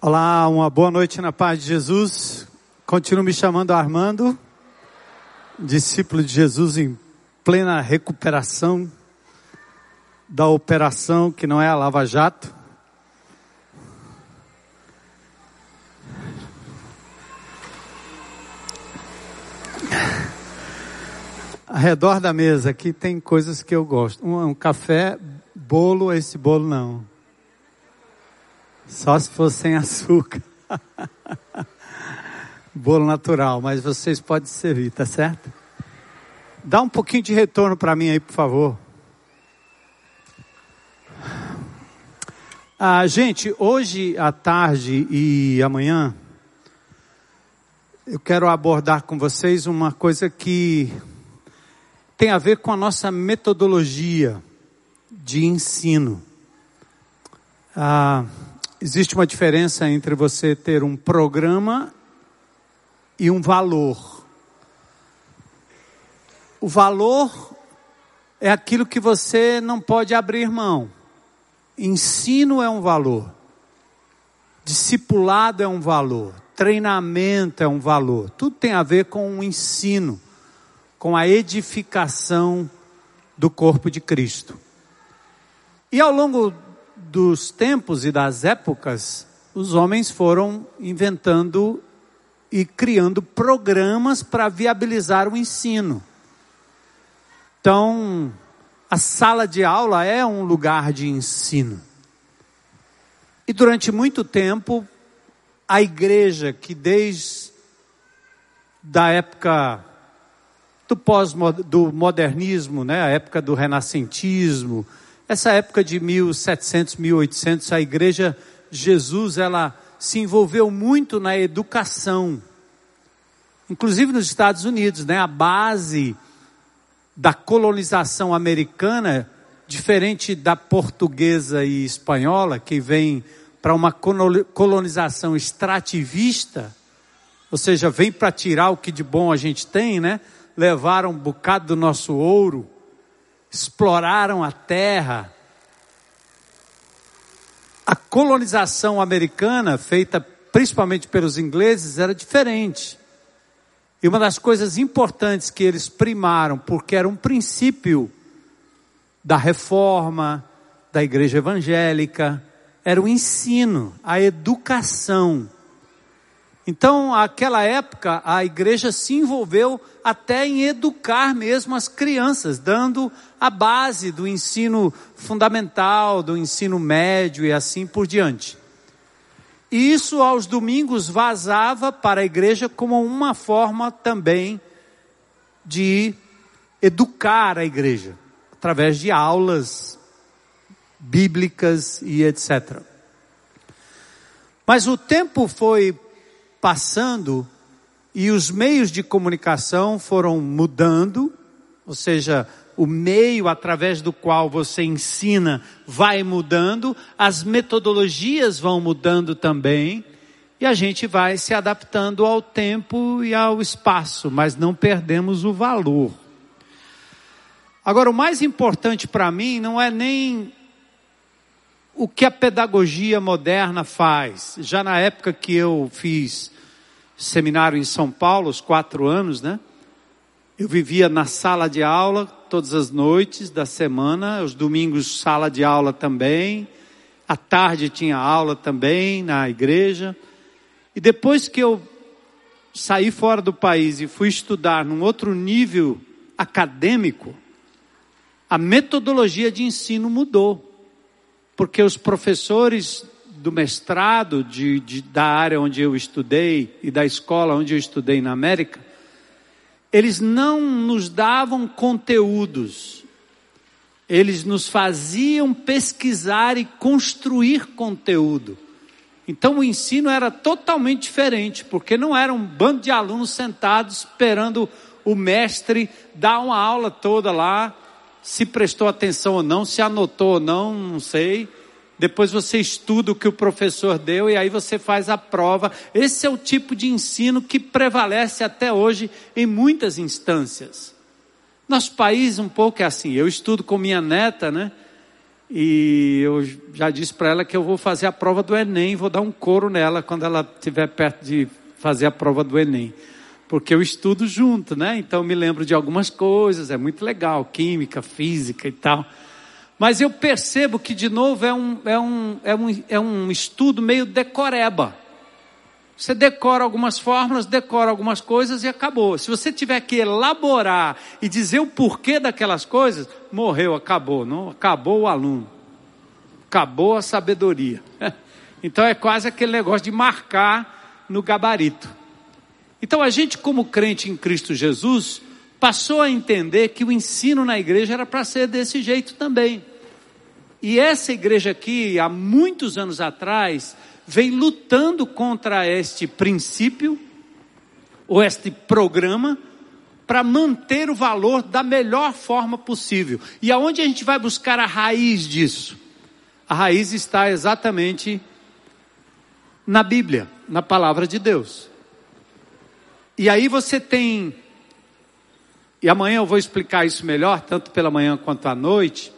Olá, uma boa noite na paz de Jesus. Continuo me chamando Armando, discípulo de Jesus em plena recuperação da operação que não é a Lava Jato. Ao redor da mesa aqui tem coisas que eu gosto. Um, um café, bolo, esse bolo não. Só se for sem açúcar. Bolo natural, mas vocês podem servir, tá certo? Dá um pouquinho de retorno para mim aí, por favor. Ah, gente, hoje à tarde e amanhã, eu quero abordar com vocês uma coisa que tem a ver com a nossa metodologia de ensino. Ah, existe uma diferença entre você ter um programa e um valor. O valor é aquilo que você não pode abrir mão. Ensino é um valor. Discipulado é um valor. Treinamento é um valor. Tudo tem a ver com o ensino, com a edificação do corpo de Cristo. E ao longo dos tempos e das épocas, os homens foram inventando e criando programas para viabilizar o ensino. Então, a sala de aula é um lugar de ensino. E durante muito tempo, a igreja que desde da época do pós do modernismo, né, a época do renascentismo, essa época de 1700, 1800, a igreja Jesus, ela se envolveu muito na educação. Inclusive nos Estados Unidos, né? A base da colonização americana, diferente da portuguesa e espanhola, que vem para uma colonização extrativista, ou seja, vem para tirar o que de bom a gente tem, né? Levaram um bocado do nosso ouro, exploraram a terra. A colonização americana, feita principalmente pelos ingleses, era diferente. E uma das coisas importantes que eles primaram, porque era um princípio da reforma, da igreja evangélica, era o ensino, a educação. Então, naquela época, a igreja se envolveu até em educar mesmo as crianças, dando a base do ensino fundamental, do ensino médio e assim por diante. E isso aos domingos vazava para a igreja como uma forma também de educar a igreja, através de aulas bíblicas e etc. Mas o tempo foi passando e os meios de comunicação foram mudando, ou seja, o meio através do qual você ensina vai mudando, as metodologias vão mudando também, e a gente vai se adaptando ao tempo e ao espaço, mas não perdemos o valor. Agora, o mais importante para mim não é nem o que a pedagogia moderna faz. Já na época que eu fiz seminário em São Paulo, os quatro anos, né? Eu vivia na sala de aula todas as noites da semana, os domingos sala de aula também, à tarde tinha aula também na igreja. E depois que eu saí fora do país e fui estudar num outro nível acadêmico, a metodologia de ensino mudou porque os professores do mestrado de, de, da área onde eu estudei e da escola onde eu estudei na América, eles não nos davam conteúdos, eles nos faziam pesquisar e construir conteúdo. Então o ensino era totalmente diferente, porque não era um bando de alunos sentados esperando o mestre dar uma aula toda lá se prestou atenção ou não, se anotou ou não, não sei. Depois você estuda o que o professor deu e aí você faz a prova. Esse é o tipo de ensino que prevalece até hoje em muitas instâncias. Nosso país um pouco é assim. Eu estudo com minha neta, né? E eu já disse para ela que eu vou fazer a prova do Enem, vou dar um coro nela quando ela estiver perto de fazer a prova do Enem. Porque eu estudo junto, né? Então me lembro de algumas coisas, é muito legal, química, física e tal. Mas eu percebo que, de novo, é um, é um, é um, é um estudo meio decoreba. Você decora algumas fórmulas, decora algumas coisas e acabou. Se você tiver que elaborar e dizer o porquê daquelas coisas, morreu, acabou. Não acabou o aluno. Acabou a sabedoria. Então é quase aquele negócio de marcar no gabarito. Então a gente, como crente em Cristo Jesus, passou a entender que o ensino na igreja era para ser desse jeito também. E essa igreja aqui, há muitos anos atrás, vem lutando contra este princípio, ou este programa, para manter o valor da melhor forma possível. E aonde a gente vai buscar a raiz disso? A raiz está exatamente na Bíblia, na palavra de Deus. E aí você tem, e amanhã eu vou explicar isso melhor, tanto pela manhã quanto à noite,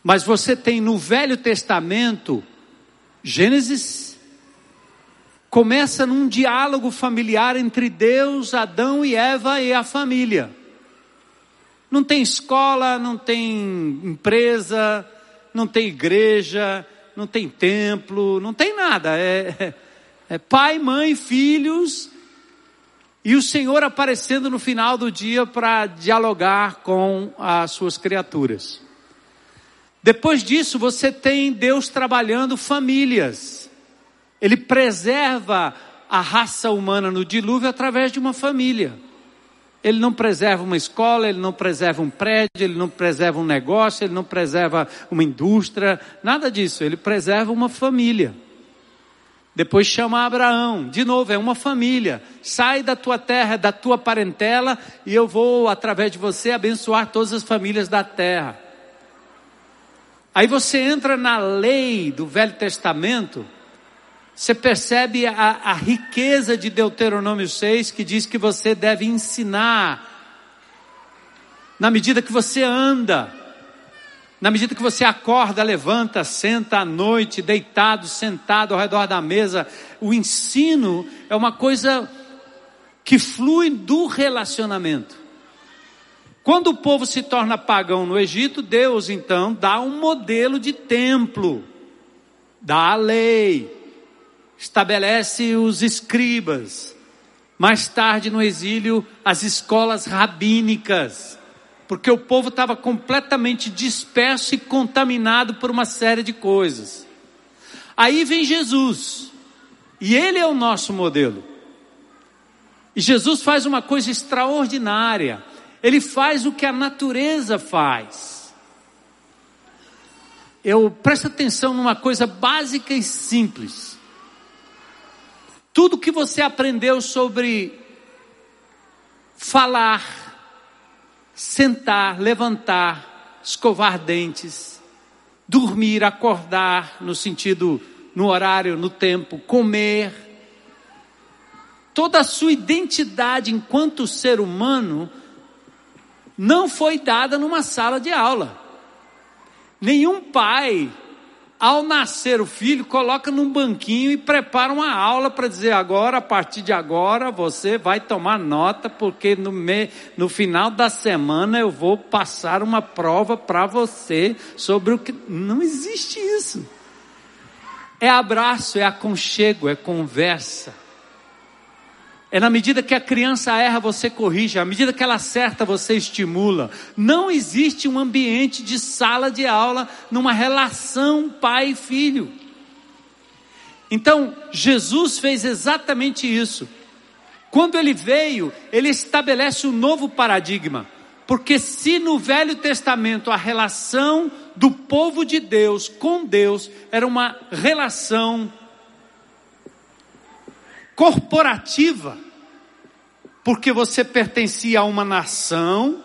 mas você tem no Velho Testamento, Gênesis, começa num diálogo familiar entre Deus, Adão e Eva e a família. Não tem escola, não tem empresa, não tem igreja, não tem templo, não tem nada. É, é, é pai, mãe, filhos e o Senhor aparecendo no final do dia para dialogar com as suas criaturas. Depois disso, você tem Deus trabalhando famílias. Ele preserva a raça humana no dilúvio através de uma família. Ele não preserva uma escola, ele não preserva um prédio, ele não preserva um negócio, ele não preserva uma indústria, nada disso. Ele preserva uma família. Depois chama Abraão, de novo, é uma família. Sai da tua terra, da tua parentela, e eu vou, através de você, abençoar todas as famílias da terra. Aí você entra na lei do Velho Testamento, você percebe a, a, riqueza de Deuteronômio 6, que diz que você deve ensinar, na medida que você anda, na medida que você acorda, levanta, senta à noite, deitado, sentado ao redor da mesa, o ensino é uma coisa que flui do relacionamento. Quando o povo se torna pagão no Egito, Deus então dá um modelo de templo, dá a lei, estabelece os escribas. Mais tarde no exílio, as escolas rabínicas, porque o povo estava completamente disperso e contaminado por uma série de coisas. Aí vem Jesus, e ele é o nosso modelo. E Jesus faz uma coisa extraordinária ele faz o que a natureza faz. Eu presto atenção numa coisa básica e simples. Tudo que você aprendeu sobre falar, sentar, levantar, escovar dentes, dormir, acordar, no sentido, no horário, no tempo, comer, toda a sua identidade enquanto ser humano não foi dada numa sala de aula. Nenhum pai, ao nascer o filho, coloca num banquinho e prepara uma aula para dizer agora, a partir de agora, você vai tomar nota, porque no, me, no final da semana eu vou passar uma prova para você sobre o que. Não existe isso. É abraço, é aconchego, é conversa. É na medida que a criança erra, você corrige, à medida que ela acerta, você estimula. Não existe um ambiente de sala de aula numa relação pai e filho. Então, Jesus fez exatamente isso. Quando ele veio, ele estabelece um novo paradigma. Porque se no Velho Testamento a relação do povo de Deus com Deus era uma relação corporativa, porque você pertencia a uma nação,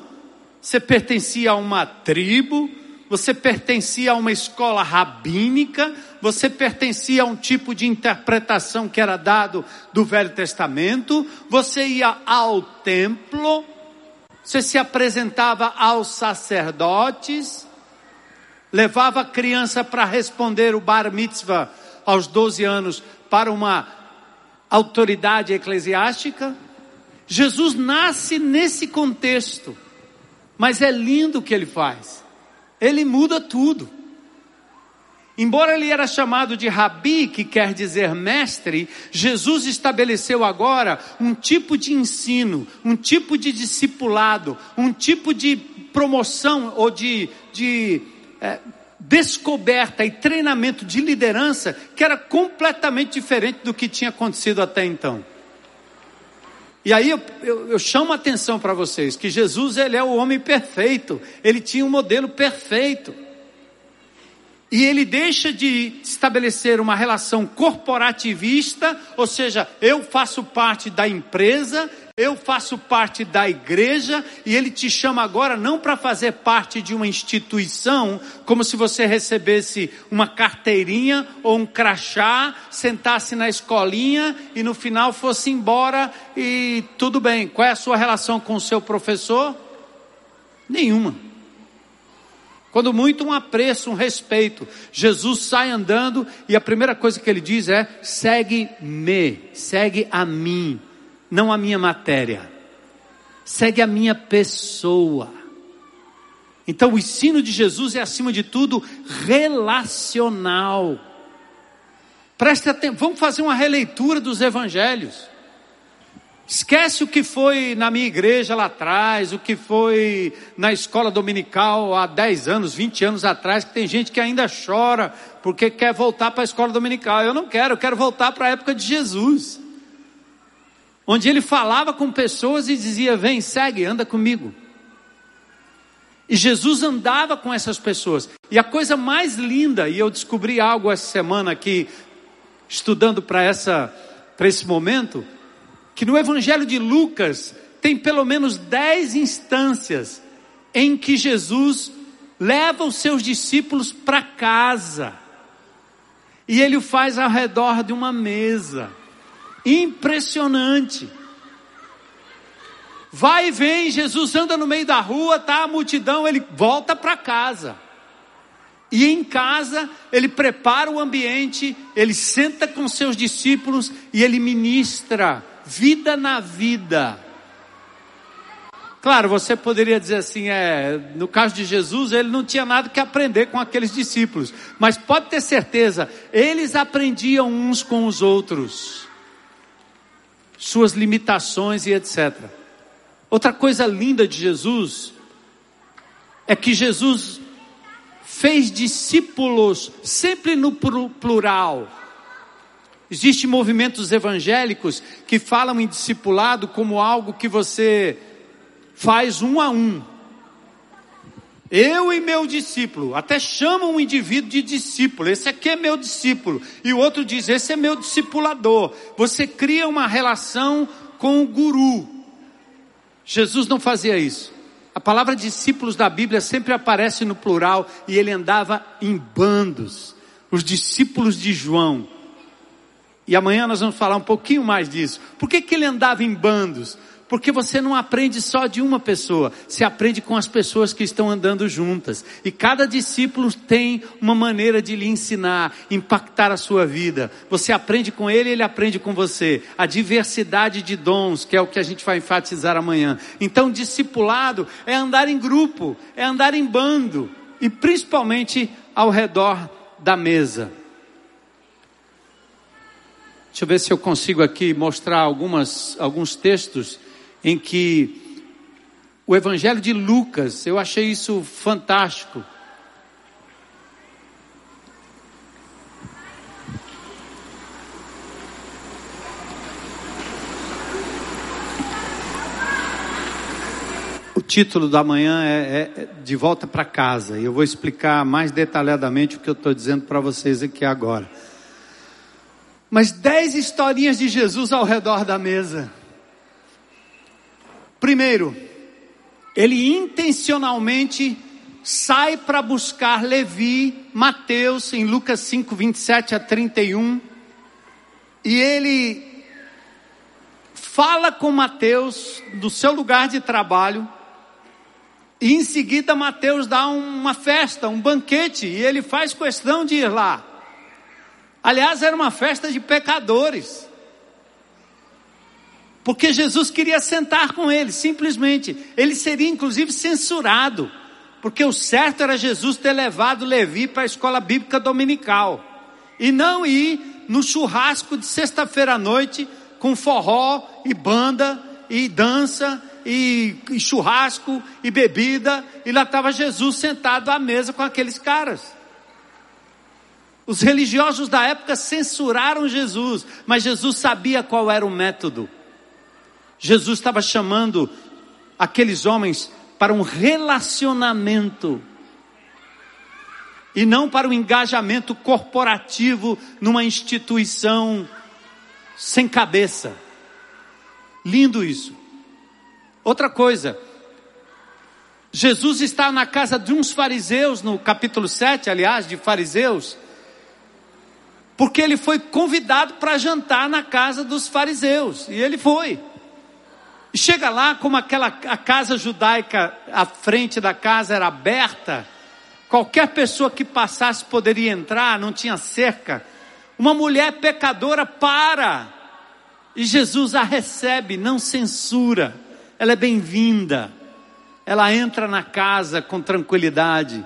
você pertencia a uma tribo, você pertencia a uma escola rabínica, você pertencia a um tipo de interpretação que era dado do Velho Testamento, você ia ao templo, você se apresentava aos sacerdotes, levava a criança para responder o bar mitzvah aos 12 anos para uma autoridade eclesiástica. Jesus nasce nesse contexto, mas é lindo o que ele faz. Ele muda tudo. Embora ele era chamado de rabi, que quer dizer mestre, Jesus estabeleceu agora um tipo de ensino, um tipo de discipulado, um tipo de promoção ou de, de é, descoberta e treinamento de liderança que era completamente diferente do que tinha acontecido até então. E aí eu, eu, eu chamo a atenção para vocês que Jesus ele é o homem perfeito, ele tinha um modelo perfeito. E ele deixa de estabelecer uma relação corporativista, ou seja, eu faço parte da empresa, eu faço parte da igreja, e ele te chama agora não para fazer parte de uma instituição, como se você recebesse uma carteirinha ou um crachá, sentasse na escolinha e no final fosse embora e tudo bem. Qual é a sua relação com o seu professor? Nenhuma. Quando muito, um apreço, um respeito. Jesus sai andando e a primeira coisa que ele diz é: segue-me, segue a mim, não a minha matéria, segue a minha pessoa. Então, o ensino de Jesus é, acima de tudo, relacional. Preste atenção, vamos fazer uma releitura dos evangelhos. Esquece o que foi na minha igreja lá atrás, o que foi na escola dominical há 10 anos, 20 anos atrás, que tem gente que ainda chora porque quer voltar para a escola dominical. Eu não quero, eu quero voltar para a época de Jesus. Onde ele falava com pessoas e dizia: Vem, segue, anda comigo. E Jesus andava com essas pessoas. E a coisa mais linda, e eu descobri algo essa semana aqui, estudando para esse momento, que no Evangelho de Lucas tem pelo menos dez instâncias em que Jesus leva os seus discípulos para casa. E ele o faz ao redor de uma mesa. Impressionante. Vai e vem, Jesus anda no meio da rua, tá a multidão, ele volta para casa. E em casa, ele prepara o ambiente, ele senta com seus discípulos e ele ministra vida na vida. Claro, você poderia dizer assim, é, no caso de Jesus, ele não tinha nada que aprender com aqueles discípulos, mas pode ter certeza, eles aprendiam uns com os outros, suas limitações e etc. Outra coisa linda de Jesus é que Jesus fez discípulos sempre no plural. Existem movimentos evangélicos que falam em discipulado como algo que você faz um a um. Eu e meu discípulo, até chamam um indivíduo de discípulo, esse aqui é meu discípulo, e o outro diz, esse é meu discipulador. Você cria uma relação com o guru. Jesus não fazia isso. A palavra discípulos da Bíblia sempre aparece no plural e ele andava em bandos. Os discípulos de João. E amanhã nós vamos falar um pouquinho mais disso. Por que, que ele andava em bandos? Porque você não aprende só de uma pessoa, você aprende com as pessoas que estão andando juntas. E cada discípulo tem uma maneira de lhe ensinar, impactar a sua vida. Você aprende com ele, ele aprende com você. A diversidade de dons, que é o que a gente vai enfatizar amanhã. Então, discipulado é andar em grupo, é andar em bando, e principalmente ao redor da mesa. Deixa eu ver se eu consigo aqui mostrar algumas, alguns textos em que o Evangelho de Lucas, eu achei isso fantástico. O título da manhã é, é De Volta para Casa, e eu vou explicar mais detalhadamente o que eu estou dizendo para vocês aqui agora mas dez historinhas de Jesus ao redor da mesa. Primeiro, ele intencionalmente sai para buscar Levi, Mateus, em Lucas 5, 27 a 31, e ele fala com Mateus do seu lugar de trabalho, E em seguida Mateus dá uma festa, um banquete, e ele faz questão de ir lá. Aliás, era uma festa de pecadores. Porque Jesus queria sentar com ele, simplesmente. Ele seria inclusive censurado, porque o certo era Jesus ter levado Levi para a escola bíblica dominical e não ir no churrasco de sexta-feira à noite com forró e banda e dança e, e churrasco e bebida, e lá estava Jesus sentado à mesa com aqueles caras. Os religiosos da época censuraram Jesus, mas Jesus sabia qual era o método. Jesus estava chamando aqueles homens para um relacionamento e não para um engajamento corporativo numa instituição sem cabeça. Lindo isso. Outra coisa, Jesus está na casa de uns fariseus, no capítulo 7, aliás, de fariseus, porque ele foi convidado para jantar na casa dos fariseus, e ele foi. Chega lá, como aquela a casa judaica, a frente da casa era aberta, qualquer pessoa que passasse poderia entrar, não tinha cerca. Uma mulher pecadora para, e Jesus a recebe, não censura ela é bem-vinda, ela entra na casa com tranquilidade.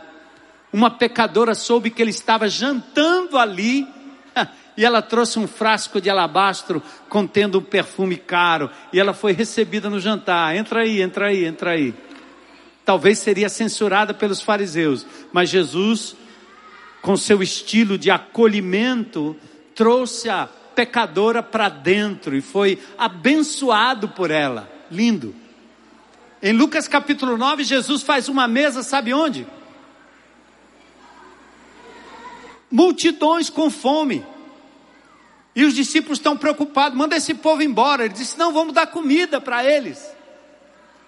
Uma pecadora soube que ele estava jantando ali, e ela trouxe um frasco de alabastro contendo um perfume caro, e ela foi recebida no jantar. Entra aí, entra aí, entra aí. Talvez seria censurada pelos fariseus, mas Jesus, com seu estilo de acolhimento, trouxe a pecadora para dentro e foi abençoado por ela. Lindo. Em Lucas capítulo 9, Jesus faz uma mesa, sabe onde? Multidões com fome. E os discípulos estão preocupados, manda esse povo embora. Ele disse: Não, vamos dar comida para eles.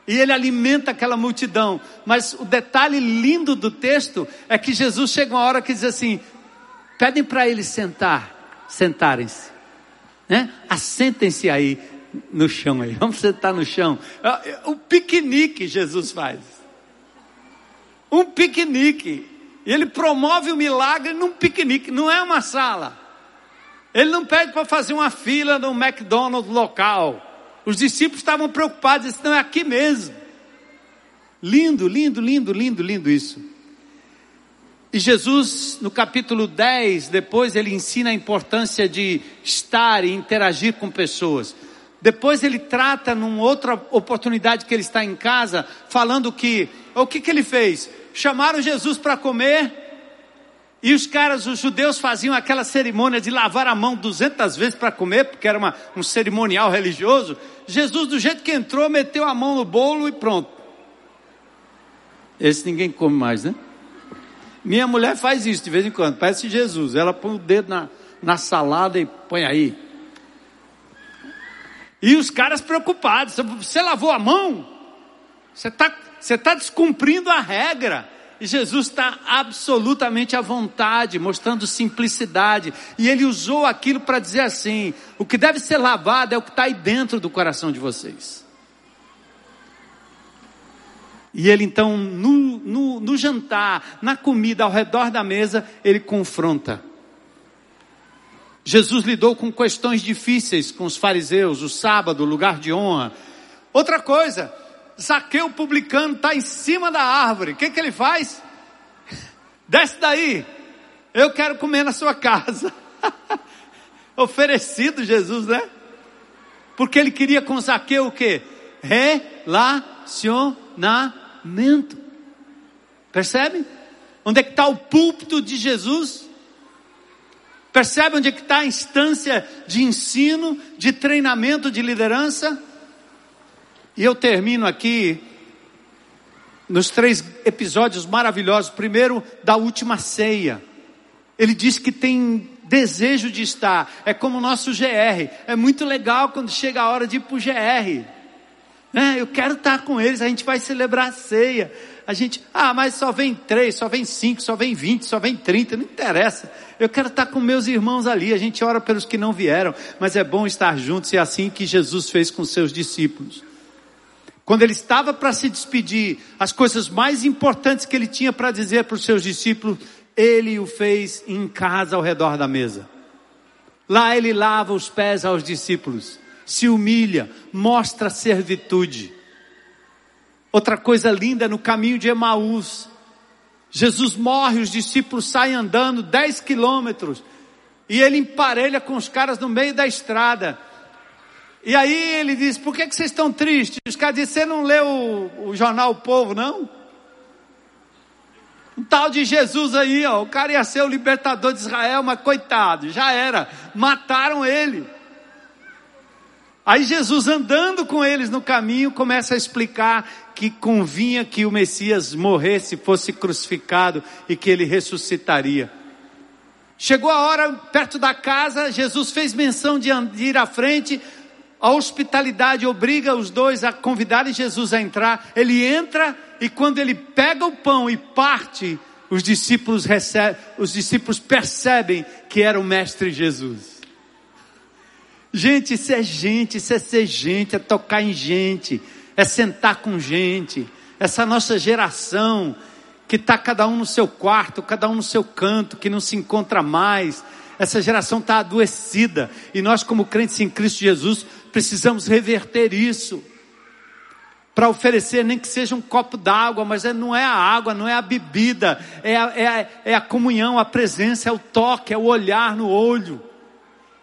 E ele alimenta aquela multidão. Mas o detalhe lindo do texto é que Jesus chega uma hora que diz assim: pedem para eles sentar, sentarem-se. Né? Assentem-se aí no chão aí, vamos sentar no chão. O piquenique Jesus faz. Um piquenique. E ele promove o milagre num piquenique, não é uma sala. Ele não pede para fazer uma fila no McDonald's local. Os discípulos estavam preocupados, disse, não é aqui mesmo. Lindo, lindo, lindo, lindo, lindo isso. E Jesus, no capítulo 10, depois ele ensina a importância de estar e interagir com pessoas. Depois ele trata numa outra oportunidade que ele está em casa, falando que, o que que ele fez? Chamaram Jesus para comer, e os caras, os judeus faziam aquela cerimônia de lavar a mão duzentas vezes para comer, porque era uma, um cerimonial religioso. Jesus, do jeito que entrou, meteu a mão no bolo e pronto. Esse ninguém come mais, né? Minha mulher faz isso de vez em quando, parece Jesus. Ela põe o dedo na, na salada e põe aí. E os caras preocupados: você lavou a mão? Você está você tá descumprindo a regra. E Jesus está absolutamente à vontade, mostrando simplicidade. E ele usou aquilo para dizer assim: o que deve ser lavado é o que está aí dentro do coração de vocês. E ele então, no, no, no jantar, na comida, ao redor da mesa, ele confronta. Jesus lidou com questões difíceis com os fariseus, o sábado, o lugar de honra. Outra coisa, Zaqueu publicano está em cima da árvore. O que, que ele faz? Desce daí. Eu quero comer na sua casa. Oferecido Jesus, né? Porque ele queria com Zaqueu o quê? Relacionamento. Percebe? Onde é que está o púlpito de Jesus? Percebe onde é que está a instância de ensino, de treinamento, de liderança? E eu termino aqui nos três episódios maravilhosos. Primeiro, da última ceia. Ele diz que tem desejo de estar. É como o nosso GR. É muito legal quando chega a hora de ir para o GR. É, eu quero estar com eles, a gente vai celebrar a ceia. A gente, ah, mas só vem três, só vem cinco, só vem vinte, só vem trinta, não interessa. Eu quero estar com meus irmãos ali. A gente ora pelos que não vieram, mas é bom estar juntos e é assim que Jesus fez com seus discípulos. Quando ele estava para se despedir, as coisas mais importantes que ele tinha para dizer para os seus discípulos, ele o fez em casa ao redor da mesa. Lá ele lava os pés aos discípulos, se humilha, mostra servitude. Outra coisa linda no caminho de Emaús, Jesus morre, os discípulos saem andando 10 quilômetros e ele emparelha com os caras no meio da estrada. E aí ele diz: Por que, que vocês estão tristes? Os caras dizem: Você não leu o, o jornal O Povo, não? Um tal de Jesus aí, ó, o cara ia ser o libertador de Israel, mas coitado, já era, mataram ele. Aí Jesus andando com eles no caminho começa a explicar que convinha que o Messias morresse, fosse crucificado e que ele ressuscitaria. Chegou a hora, perto da casa, Jesus fez menção de ir à frente, a hospitalidade obriga os dois a convidarem Jesus a entrar. Ele entra e quando ele pega o pão e parte, os discípulos recebem, os discípulos percebem que era o mestre Jesus. Gente, isso é gente, isso é ser gente, é tocar em gente, é sentar com gente. Essa nossa geração que está cada um no seu quarto, cada um no seu canto, que não se encontra mais. Essa geração está adoecida e nós, como crentes em Cristo Jesus, precisamos reverter isso para oferecer nem que seja um copo d'água, mas é, não é a água, não é a bebida, é a, é, a, é a comunhão, a presença, é o toque, é o olhar no olho.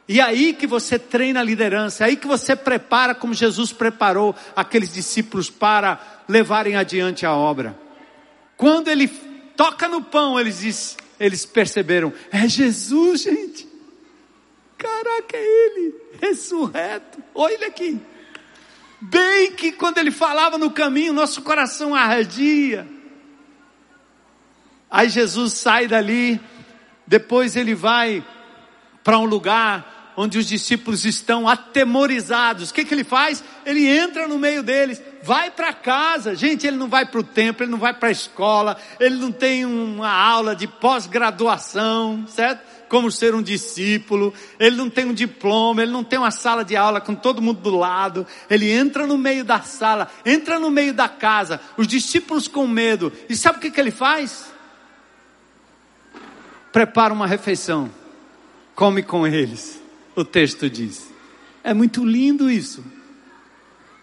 E é aí que você treina a liderança, é aí que você prepara como Jesus preparou aqueles discípulos para levarem adiante a obra. Quando ele toca no pão, eles, diz, eles perceberam: é Jesus, gente. Caraca, é Ele, ressurreto. Olha aqui. Bem que quando ele falava no caminho, nosso coração ardia. Aí Jesus sai dali, depois ele vai para um lugar onde os discípulos estão atemorizados. O que, que ele faz? Ele entra no meio deles, vai para casa. Gente, ele não vai para o templo, ele não vai para a escola, ele não tem uma aula de pós-graduação, certo? Como ser um discípulo, ele não tem um diploma, ele não tem uma sala de aula com todo mundo do lado, ele entra no meio da sala, entra no meio da casa, os discípulos com medo, e sabe o que, que ele faz? Prepara uma refeição, come com eles, o texto diz. É muito lindo isso,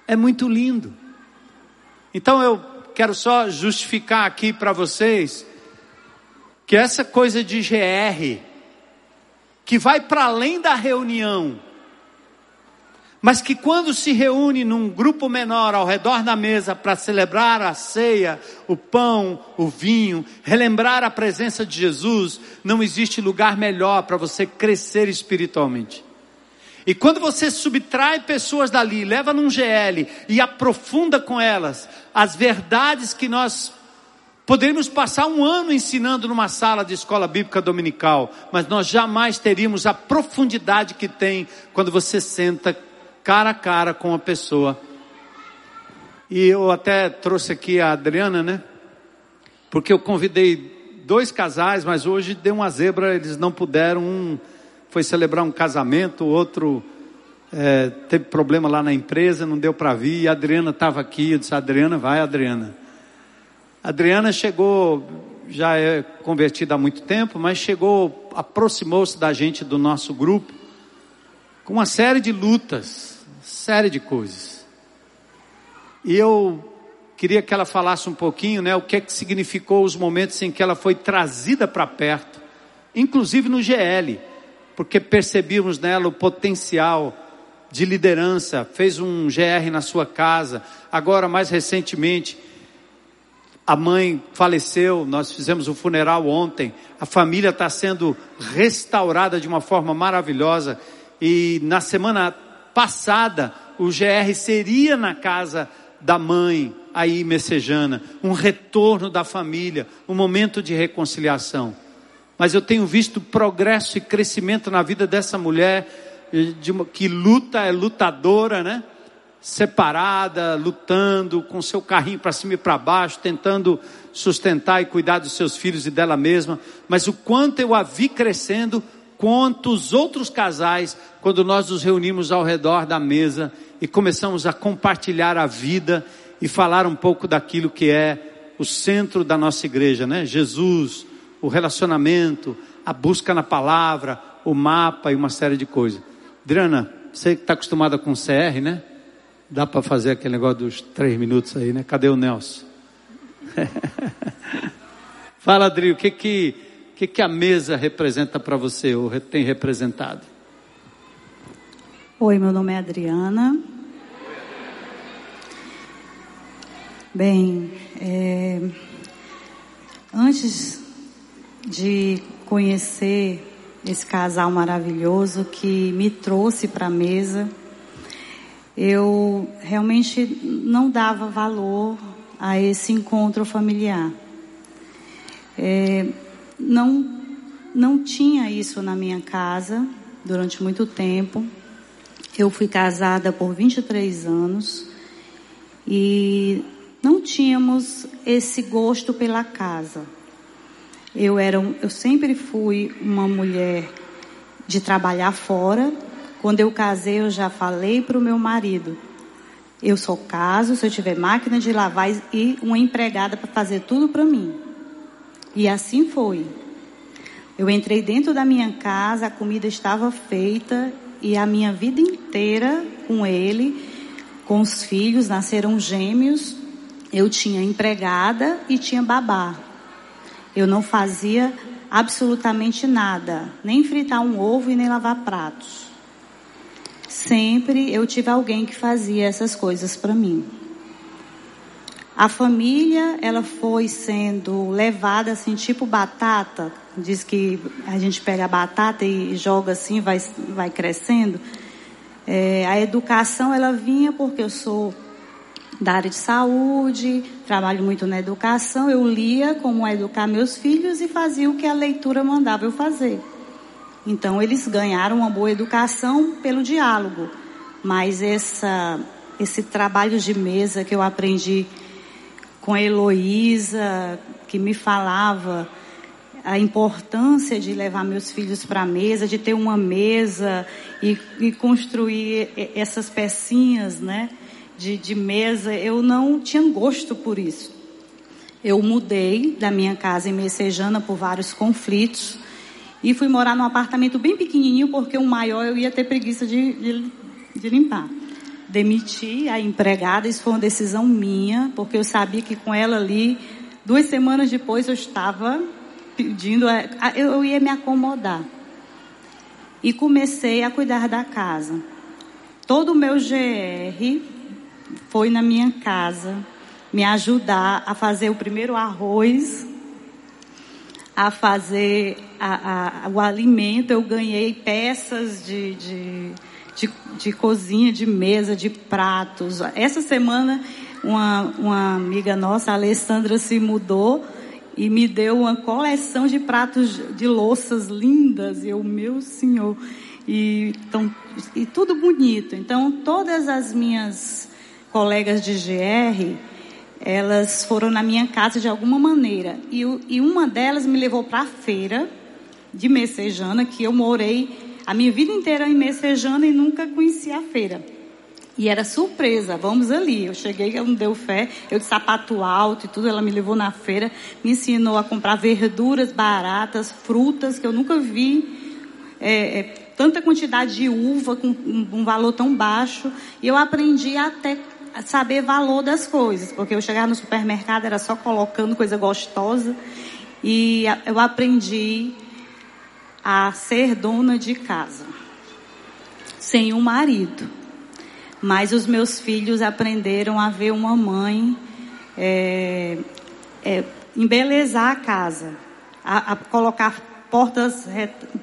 é muito lindo. Então eu quero só justificar aqui para vocês que essa coisa de GR, que vai para além da reunião, mas que quando se reúne num grupo menor ao redor da mesa para celebrar a ceia, o pão, o vinho, relembrar a presença de Jesus, não existe lugar melhor para você crescer espiritualmente. E quando você subtrai pessoas dali, leva num GL e aprofunda com elas as verdades que nós Poderíamos passar um ano ensinando numa sala de escola bíblica dominical, mas nós jamais teríamos a profundidade que tem quando você senta cara a cara com a pessoa. E eu até trouxe aqui a Adriana, né? Porque eu convidei dois casais, mas hoje deu uma zebra, eles não puderam. Um foi celebrar um casamento, o outro é, teve problema lá na empresa, não deu para vir. E a Adriana estava aqui, eu disse: Adriana, vai, Adriana. Adriana chegou, já é convertida há muito tempo, mas chegou, aproximou-se da gente do nosso grupo, com uma série de lutas, série de coisas. E eu queria que ela falasse um pouquinho, né, o que é que significou os momentos em que ela foi trazida para perto, inclusive no GL, porque percebíamos nela o potencial de liderança, fez um GR na sua casa, agora mais recentemente a mãe faleceu, nós fizemos o funeral ontem. A família está sendo restaurada de uma forma maravilhosa. E na semana passada, o GR seria na casa da mãe, aí messejana, um retorno da família, um momento de reconciliação. Mas eu tenho visto progresso e crescimento na vida dessa mulher, de uma, que luta, é lutadora, né? Separada, lutando, com seu carrinho para cima e para baixo, tentando sustentar e cuidar dos seus filhos e dela mesma, mas o quanto eu a vi crescendo, quanto os outros casais, quando nós nos reunimos ao redor da mesa e começamos a compartilhar a vida e falar um pouco daquilo que é o centro da nossa igreja, né? Jesus, o relacionamento, a busca na palavra, o mapa e uma série de coisas. Adriana, você que está acostumada com CR, né? Dá para fazer aquele negócio dos três minutos aí, né? Cadê o Nelson? Fala, Adri, o que que, que que a mesa representa para você ou tem representado? Oi, meu nome é Adriana. Bem, é, antes de conhecer esse casal maravilhoso que me trouxe para a mesa, eu realmente não dava valor a esse encontro familiar. É, não, não tinha isso na minha casa durante muito tempo. Eu fui casada por 23 anos e não tínhamos esse gosto pela casa. Eu era, eu sempre fui uma mulher de trabalhar fora. Quando eu casei, eu já falei para o meu marido: eu só caso se eu tiver máquina de lavar e uma empregada para fazer tudo para mim. E assim foi. Eu entrei dentro da minha casa, a comida estava feita e a minha vida inteira com ele, com os filhos, nasceram gêmeos. Eu tinha empregada e tinha babá. Eu não fazia absolutamente nada, nem fritar um ovo e nem lavar pratos. Sempre eu tive alguém que fazia essas coisas para mim. A família, ela foi sendo levada assim, tipo batata. Diz que a gente pega a batata e joga assim, vai, vai crescendo. É, a educação, ela vinha porque eu sou da área de saúde, trabalho muito na educação. Eu lia como educar meus filhos e fazia o que a leitura mandava eu fazer. Então, eles ganharam uma boa educação pelo diálogo. Mas essa, esse trabalho de mesa que eu aprendi com a Heloísa, que me falava a importância de levar meus filhos para a mesa, de ter uma mesa e, e construir essas pecinhas, né? de, de mesa, eu não tinha gosto por isso. Eu mudei da minha casa em Messejana por vários conflitos e fui morar num apartamento bem pequenininho porque o maior eu ia ter preguiça de, de, de limpar. Demiti a empregada, isso foi uma decisão minha, porque eu sabia que com ela ali, duas semanas depois eu estava pedindo, eu ia me acomodar. E comecei a cuidar da casa. Todo o meu GR foi na minha casa me ajudar a fazer o primeiro arroz, a fazer a, a, o alimento. Eu ganhei peças de, de, de, de, cozinha, de mesa, de pratos. Essa semana, uma, uma amiga nossa, a Alessandra, se mudou e me deu uma coleção de pratos de louças lindas. E eu, meu senhor, e, então, e tudo bonito. Então, todas as minhas colegas de GR, elas foram na minha casa de alguma maneira. E, e uma delas me levou para a feira de Messejana, que eu morei a minha vida inteira em Messejana e nunca conheci a feira. E era surpresa, vamos ali. Eu cheguei, ela não deu fé, eu de sapato alto e tudo, ela me levou na feira, me ensinou a comprar verduras baratas, frutas que eu nunca vi, é, é, tanta quantidade de uva com um, um valor tão baixo. E eu aprendi até saber valor das coisas, porque eu chegava no supermercado era só colocando coisa gostosa e eu aprendi a ser dona de casa sem um marido. Mas os meus filhos aprenderam a ver uma mãe é, é, embelezar a casa, a, a colocar portas,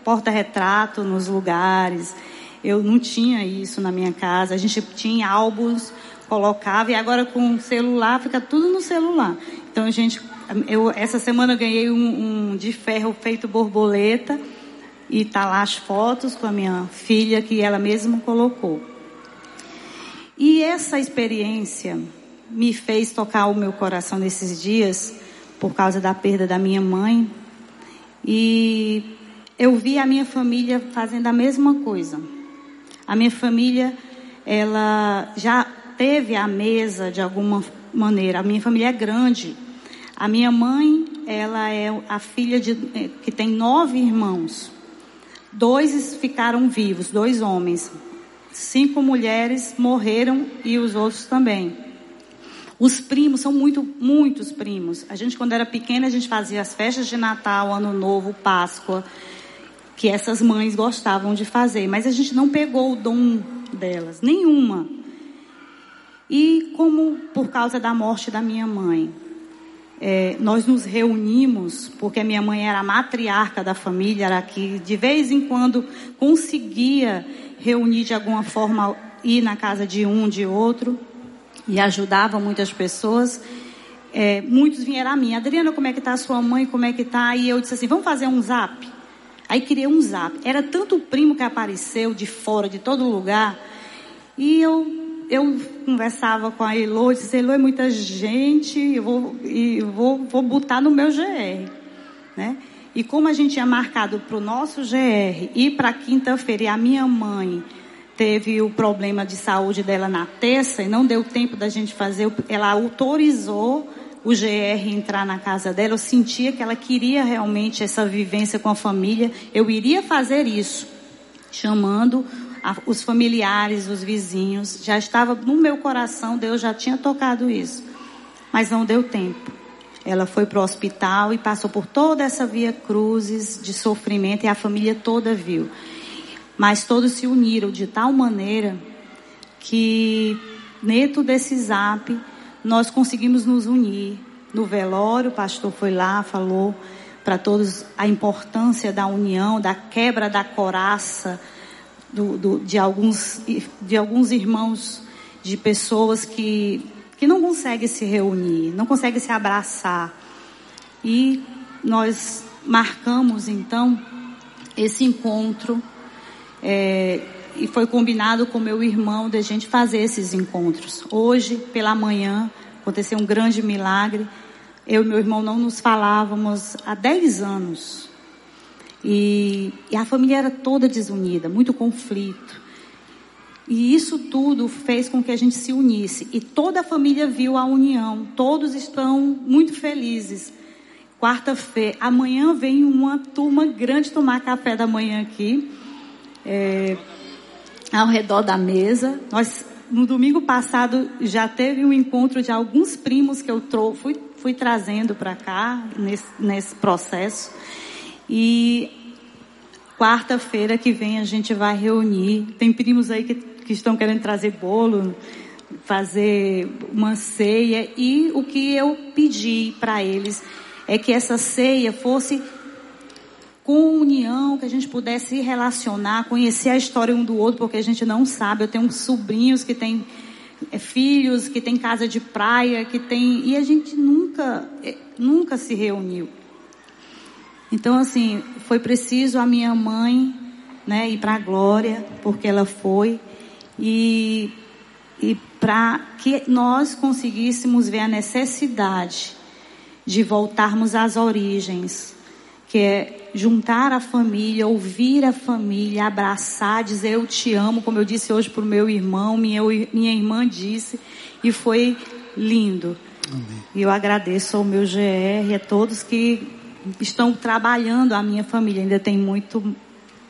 porta-retrato nos lugares. Eu não tinha isso na minha casa. A gente tinha álbuns colocava e agora com o celular fica tudo no celular. Então, gente, eu essa semana eu ganhei um, um de ferro feito borboleta e tá lá as fotos com a minha filha que ela mesma colocou. E essa experiência me fez tocar o meu coração nesses dias por causa da perda da minha mãe e eu vi a minha família fazendo a mesma coisa. A minha família ela já teve à mesa de alguma maneira. A minha família é grande. A minha mãe, ela é a filha de eh, que tem nove irmãos. Dois ficaram vivos, dois homens. Cinco mulheres morreram e os outros também. Os primos são muito, muitos primos. A gente, quando era pequena, a gente fazia as festas de Natal, Ano Novo, Páscoa, que essas mães gostavam de fazer. Mas a gente não pegou o dom delas, nenhuma. E como por causa da morte da minha mãe, é, nós nos reunimos, porque minha mãe era matriarca da família, era que de vez em quando conseguia reunir de alguma forma, ir na casa de um, de outro, e ajudava muitas pessoas. É, muitos vieram a mim, Adriana, como é que está a sua mãe, como é que está? E eu disse assim, vamos fazer um zap? Aí criei um zap. Era tanto primo que apareceu de fora, de todo lugar, e eu eu conversava com a Elo, disse, Elo é muita gente, eu vou, eu vou, vou botar no meu GR, né? E como a gente tinha marcado para o nosso GR e para quinta-feira, e a minha mãe teve o problema de saúde dela na terça e não deu tempo da gente fazer, ela autorizou o GR entrar na casa dela, eu sentia que ela queria realmente essa vivência com a família, eu iria fazer isso, chamando os familiares, os vizinhos, já estava no meu coração, Deus já tinha tocado isso. Mas não deu tempo. Ela foi para o hospital e passou por toda essa via cruzes de sofrimento e a família toda viu. Mas todos se uniram de tal maneira que, dentro desse zap, nós conseguimos nos unir. No velório, o pastor foi lá, falou para todos a importância da união, da quebra da coraça, do, do, de, alguns, de alguns irmãos, de pessoas que, que não conseguem se reunir, não conseguem se abraçar. E nós marcamos então esse encontro é, e foi combinado com meu irmão de a gente fazer esses encontros. Hoje, pela manhã, aconteceu um grande milagre. Eu e meu irmão não nos falávamos há 10 anos. E, e a família era toda desunida, muito conflito. E isso tudo fez com que a gente se unisse. E toda a família viu a união. Todos estão muito felizes. Quarta-feira, amanhã vem uma turma grande tomar café da manhã aqui, é, ao redor da mesa. Nós, no domingo passado, já teve um encontro de alguns primos que eu trou fui, fui trazendo para cá, nesse, nesse processo. E quarta-feira que vem a gente vai reunir. Tem primos aí que, que estão querendo trazer bolo, fazer uma ceia. E o que eu pedi para eles é que essa ceia fosse com união, que a gente pudesse se relacionar, conhecer a história um do outro, porque a gente não sabe. Eu tenho sobrinhos que têm é, filhos, que têm casa de praia, que tem e a gente nunca, é, nunca se reuniu. Então, assim, foi preciso a minha mãe né, ir para a glória, porque ela foi, e, e para que nós conseguíssemos ver a necessidade de voltarmos às origens, que é juntar a família, ouvir a família, abraçar, dizer eu te amo, como eu disse hoje para o meu irmão, minha, minha irmã disse, e foi lindo. Amém. E eu agradeço ao meu GR e a todos que estão trabalhando a minha família. Ainda tem muito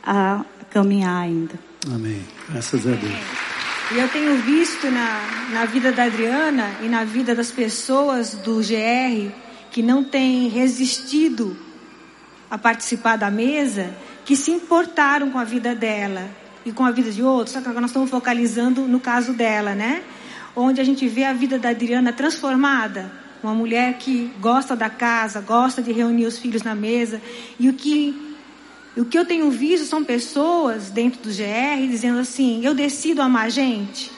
a caminhar ainda. Amém. Graças a Deus. E eu tenho visto na, na vida da Adriana e na vida das pessoas do GR que não têm resistido a participar da mesa, que se importaram com a vida dela e com a vida de outros. Só que agora nós estamos focalizando no caso dela, né? Onde a gente vê a vida da Adriana transformada uma mulher que gosta da casa, gosta de reunir os filhos na mesa. E o que, o que eu tenho visto são pessoas dentro do GR dizendo assim: eu decido amar gente.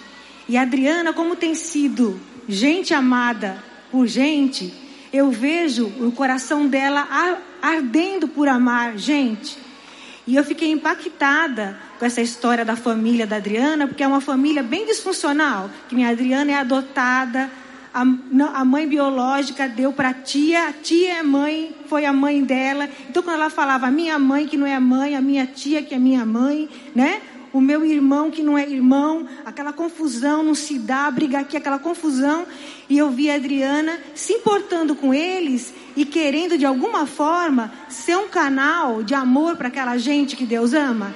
E Adriana, como tem sido gente amada por gente, eu vejo o coração dela ardendo por amar gente. E eu fiquei impactada com essa história da família da Adriana, porque é uma família bem disfuncional, que minha Adriana é adotada, a, a mãe biológica deu para a tia, a tia é mãe, foi a mãe dela. Então, quando ela falava, a minha mãe que não é mãe, a minha tia que é minha mãe, né? o meu irmão que não é irmão, aquela confusão, não se dá, briga aqui, aquela confusão. E eu vi a Adriana se importando com eles e querendo de alguma forma ser um canal de amor para aquela gente que Deus ama.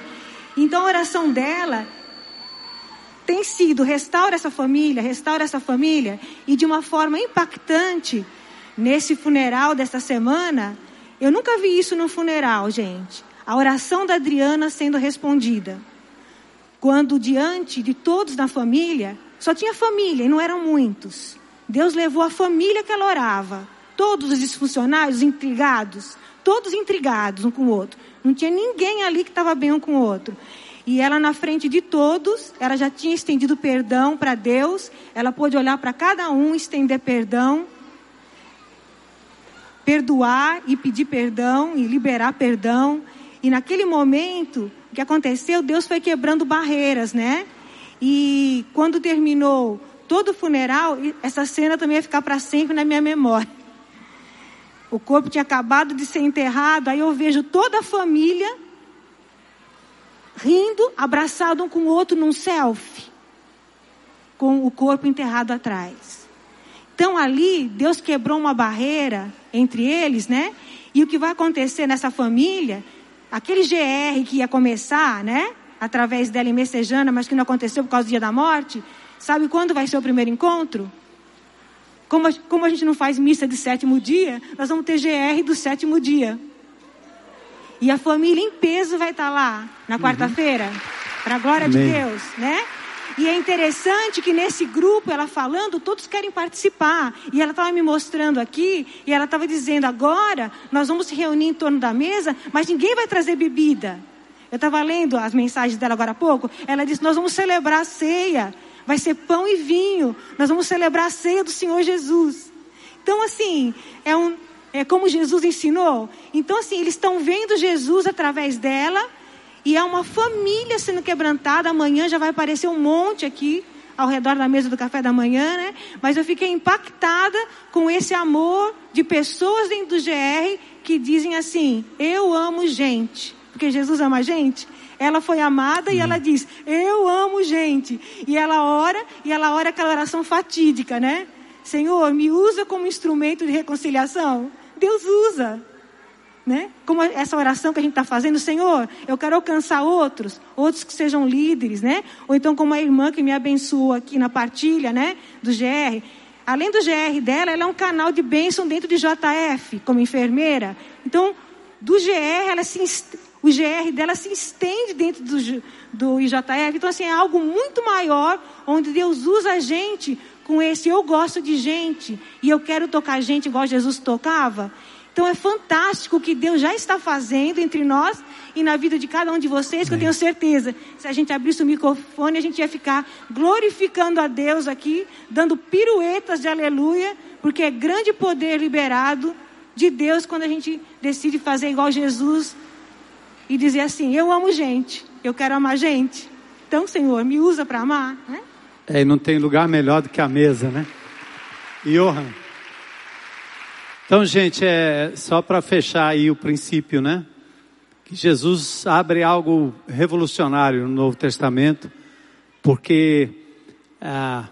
Então a oração dela tem sido restaura essa família, restaura essa família e de uma forma impactante nesse funeral dessa semana, eu nunca vi isso no funeral, gente. A oração da Adriana sendo respondida quando diante de todos na família, só tinha família e não eram muitos. Deus levou a família que ela orava, todos os disfuncionários intrigados, todos intrigados um com o outro. Não tinha ninguém ali que estava bem um com o outro. E ela na frente de todos, ela já tinha estendido perdão para Deus, ela pôde olhar para cada um, estender perdão, perdoar e pedir perdão e liberar perdão. E naquele momento, que aconteceu, Deus foi quebrando barreiras, né? E quando terminou todo o funeral, essa cena também ia ficar para sempre na minha memória. O corpo tinha acabado de ser enterrado, aí eu vejo toda a família rindo, abraçado um com o outro num selfie, com o corpo enterrado atrás. Então ali, Deus quebrou uma barreira entre eles, né? E o que vai acontecer nessa família aquele GR que ia começar, né? Através dela em Messejana, mas que não aconteceu por causa do dia da morte. Sabe quando vai ser o primeiro encontro? Como a, como a gente não faz missa de sétimo dia, nós vamos ter GR do sétimo dia. E a família em peso vai estar lá na uhum. quarta-feira, uhum. para a glória Amém. de Deus, né? E é interessante que nesse grupo, ela falando, todos querem participar. E ela estava me mostrando aqui, e ela estava dizendo: agora nós vamos se reunir em torno da mesa, mas ninguém vai trazer bebida. Eu estava lendo as mensagens dela agora há pouco. Ela disse: Nós vamos celebrar a ceia. Vai ser pão e vinho. Nós vamos celebrar a ceia do Senhor Jesus. Então, assim, é, um, é como Jesus ensinou. Então, assim, eles estão vendo Jesus através dela e há uma família sendo quebrantada. Amanhã já vai aparecer um monte aqui ao redor da mesa do café da manhã, né? Mas eu fiquei impactada com esse amor de pessoas dentro do GR que dizem assim: Eu amo gente. Porque Jesus ama gente. Ela foi amada e ela diz: Eu amo gente. E ela ora, e ela ora aquela oração fatídica, né? Senhor, me usa como instrumento de reconciliação. Deus usa né? Como essa oração que a gente está fazendo, Senhor, eu quero alcançar outros, outros que sejam líderes, né? Ou então como a irmã que me abençoou aqui na partilha, né? Do GR. Além do GR dela, ela é um canal de bênção dentro de JF, como enfermeira. Então, do GR, ela se, o GR dela se estende dentro do, do IJF. Então, assim, é algo muito maior, onde Deus usa a gente com esse eu gosto de gente e eu quero tocar gente igual Jesus tocava. Então é fantástico o que Deus já está fazendo entre nós e na vida de cada um de vocês, que eu tenho certeza. Se a gente abrisse o microfone, a gente ia ficar glorificando a Deus aqui, dando piruetas de aleluia, porque é grande poder liberado de Deus quando a gente decide fazer igual Jesus e dizer assim: Eu amo gente, eu quero amar gente. Então, Senhor, me usa para amar. Né? É, e não tem lugar melhor do que a mesa, né? Johan. Então, gente, é só para fechar aí o princípio, né? Que Jesus abre algo revolucionário no Novo Testamento, porque ah,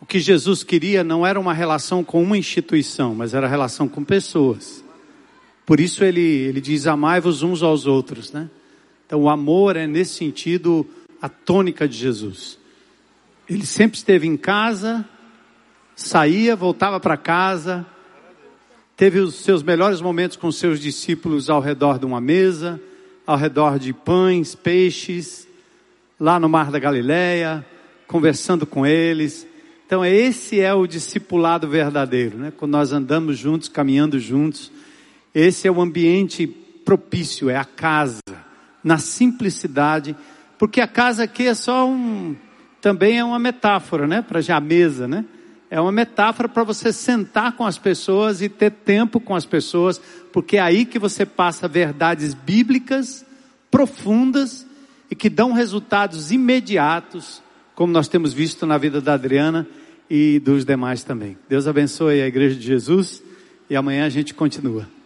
o que Jesus queria não era uma relação com uma instituição, mas era relação com pessoas. Por isso ele, ele diz: amai-vos uns aos outros, né? Então, o amor é, nesse sentido, a tônica de Jesus. Ele sempre esteve em casa, saía, voltava para casa, teve os seus melhores momentos com seus discípulos ao redor de uma mesa, ao redor de pães, peixes, lá no Mar da Galileia, conversando com eles. Então esse é o discipulado verdadeiro, né? Quando nós andamos juntos, caminhando juntos, esse é o ambiente propício, é a casa, na simplicidade, porque a casa aqui é só um, também é uma metáfora, né? Para já a mesa, né? é uma metáfora para você sentar com as pessoas e ter tempo com as pessoas, porque é aí que você passa verdades bíblicas profundas e que dão resultados imediatos, como nós temos visto na vida da Adriana e dos demais também. Deus abençoe a igreja de Jesus e amanhã a gente continua.